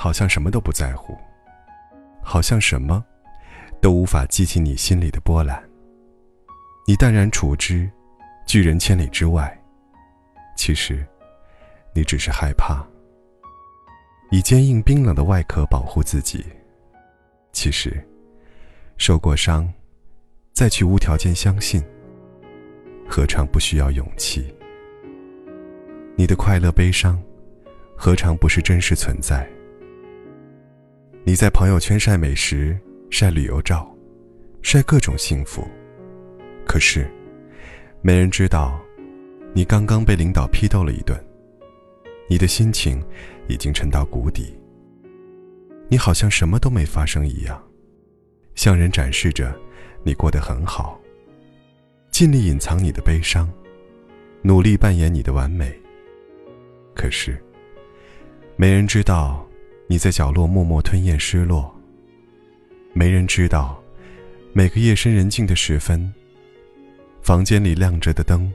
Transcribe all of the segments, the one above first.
好像什么都不在乎，好像什么都无法激起你心里的波澜。你淡然处之，拒人千里之外。其实，你只是害怕，以坚硬冰冷的外壳保护自己。其实，受过伤，再去无条件相信，何尝不需要勇气？你的快乐、悲伤。何尝不是真实存在？你在朋友圈晒美食、晒旅游照、晒各种幸福，可是，没人知道，你刚刚被领导批斗了一顿，你的心情已经沉到谷底。你好像什么都没发生一样，向人展示着你过得很好，尽力隐藏你的悲伤，努力扮演你的完美，可是。没人知道你在角落默默吞咽失落。没人知道，每个夜深人静的时分，房间里亮着的灯，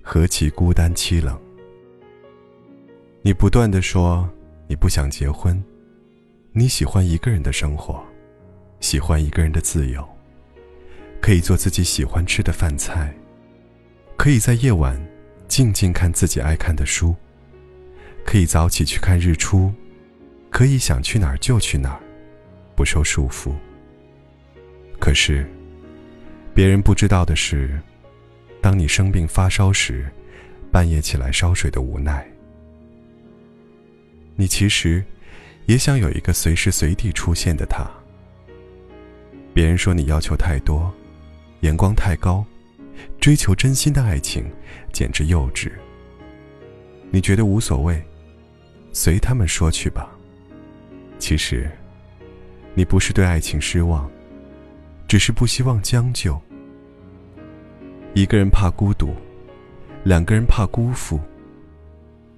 何其孤单凄冷。你不断的说你不想结婚，你喜欢一个人的生活，喜欢一个人的自由，可以做自己喜欢吃的饭菜，可以在夜晚静静看自己爱看的书。可以早起去看日出，可以想去哪儿就去哪儿，不受束缚。可是，别人不知道的是，当你生病发烧时，半夜起来烧水的无奈。你其实也想有一个随时随地出现的他。别人说你要求太多，眼光太高，追求真心的爱情简直幼稚。你觉得无所谓。随他们说去吧。其实，你不是对爱情失望，只是不希望将就。一个人怕孤独，两个人怕辜负，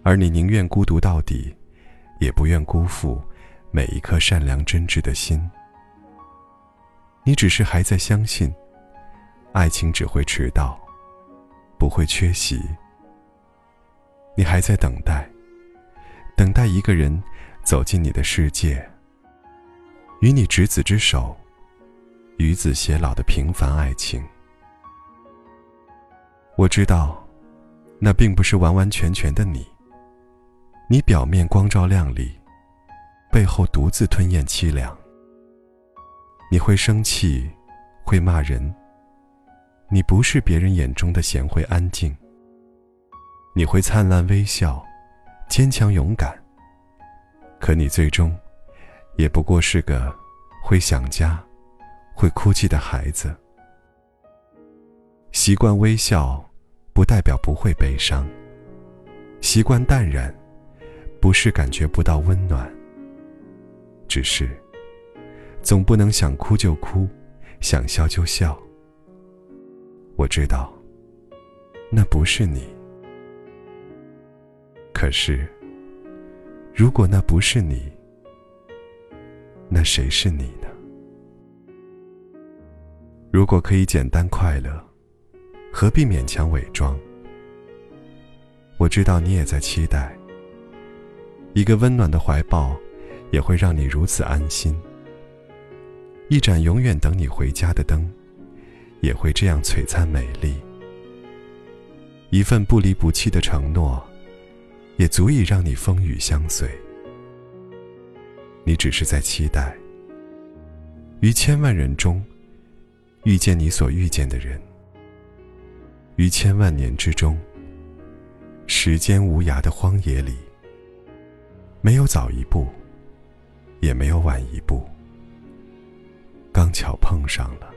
而你宁愿孤独到底，也不愿辜负每一颗善良真挚的心。你只是还在相信，爱情只会迟到，不会缺席。你还在等待。等待一个人走进你的世界，与你执子之手，与子偕老的平凡爱情。我知道，那并不是完完全全的你。你表面光照亮丽，背后独自吞咽凄凉。你会生气，会骂人。你不是别人眼中的贤惠安静。你会灿烂微笑。坚强勇敢，可你最终也不过是个会想家、会哭泣的孩子。习惯微笑，不代表不会悲伤；习惯淡然，不是感觉不到温暖。只是，总不能想哭就哭，想笑就笑。我知道，那不是你。可是，如果那不是你，那谁是你呢？如果可以简单快乐，何必勉强伪装？我知道你也在期待，一个温暖的怀抱，也会让你如此安心。一盏永远等你回家的灯，也会这样璀璨美丽。一份不离不弃的承诺。也足以让你风雨相随。你只是在期待，于千万人中遇见你所遇见的人，于千万年之中，时间无涯的荒野里，没有早一步，也没有晚一步，刚巧碰上了。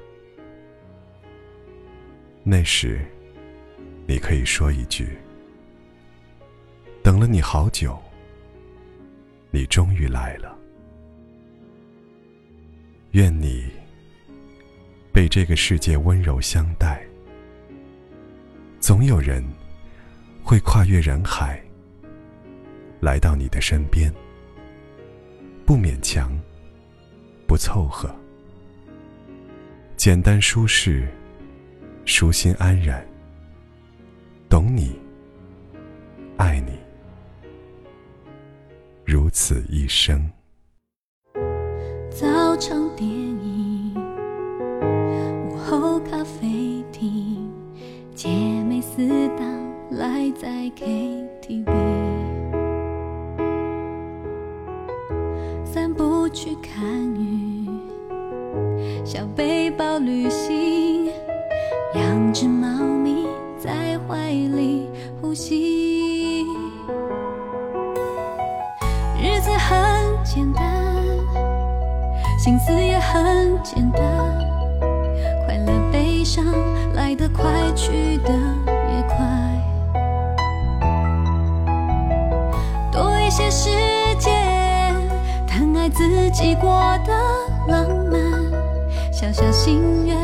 那时，你可以说一句。等了你好久，你终于来了。愿你被这个世界温柔相待。总有人会跨越人海，来到你的身边，不勉强，不凑合，简单舒适，舒心安然，懂你，一生。早场电影，午后咖啡厅，姐妹四档赖在 KTV，散步去看雨，小背包旅行，两只猫咪在怀里呼吸，日子很简单。心思也很简单，快乐悲伤来得快，去得也快。多一些时间，疼爱自己过的浪漫，小小心愿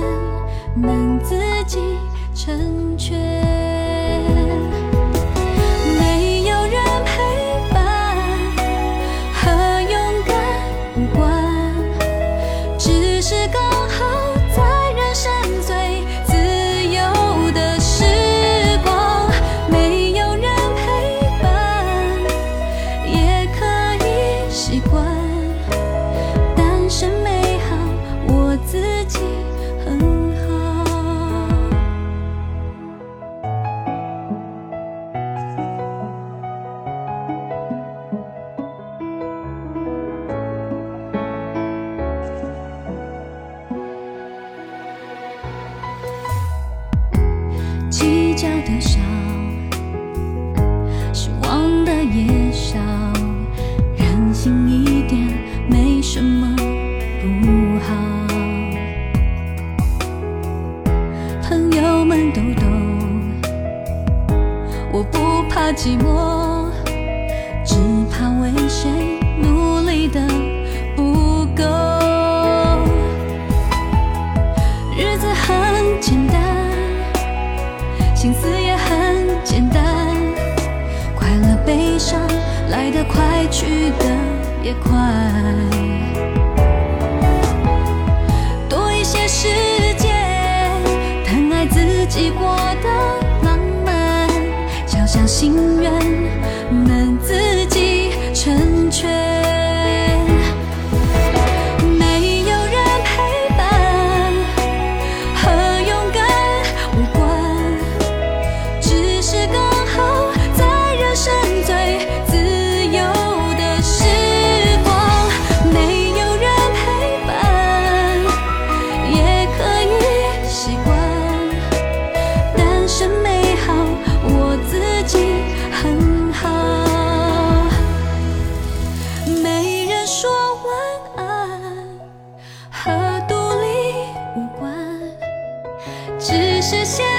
们都懂，我不怕寂寞，只怕为谁努力的不够。日子很简单。心思也很简单，快乐悲伤来得快，去得也快。寄过的浪漫，敲响心愿实现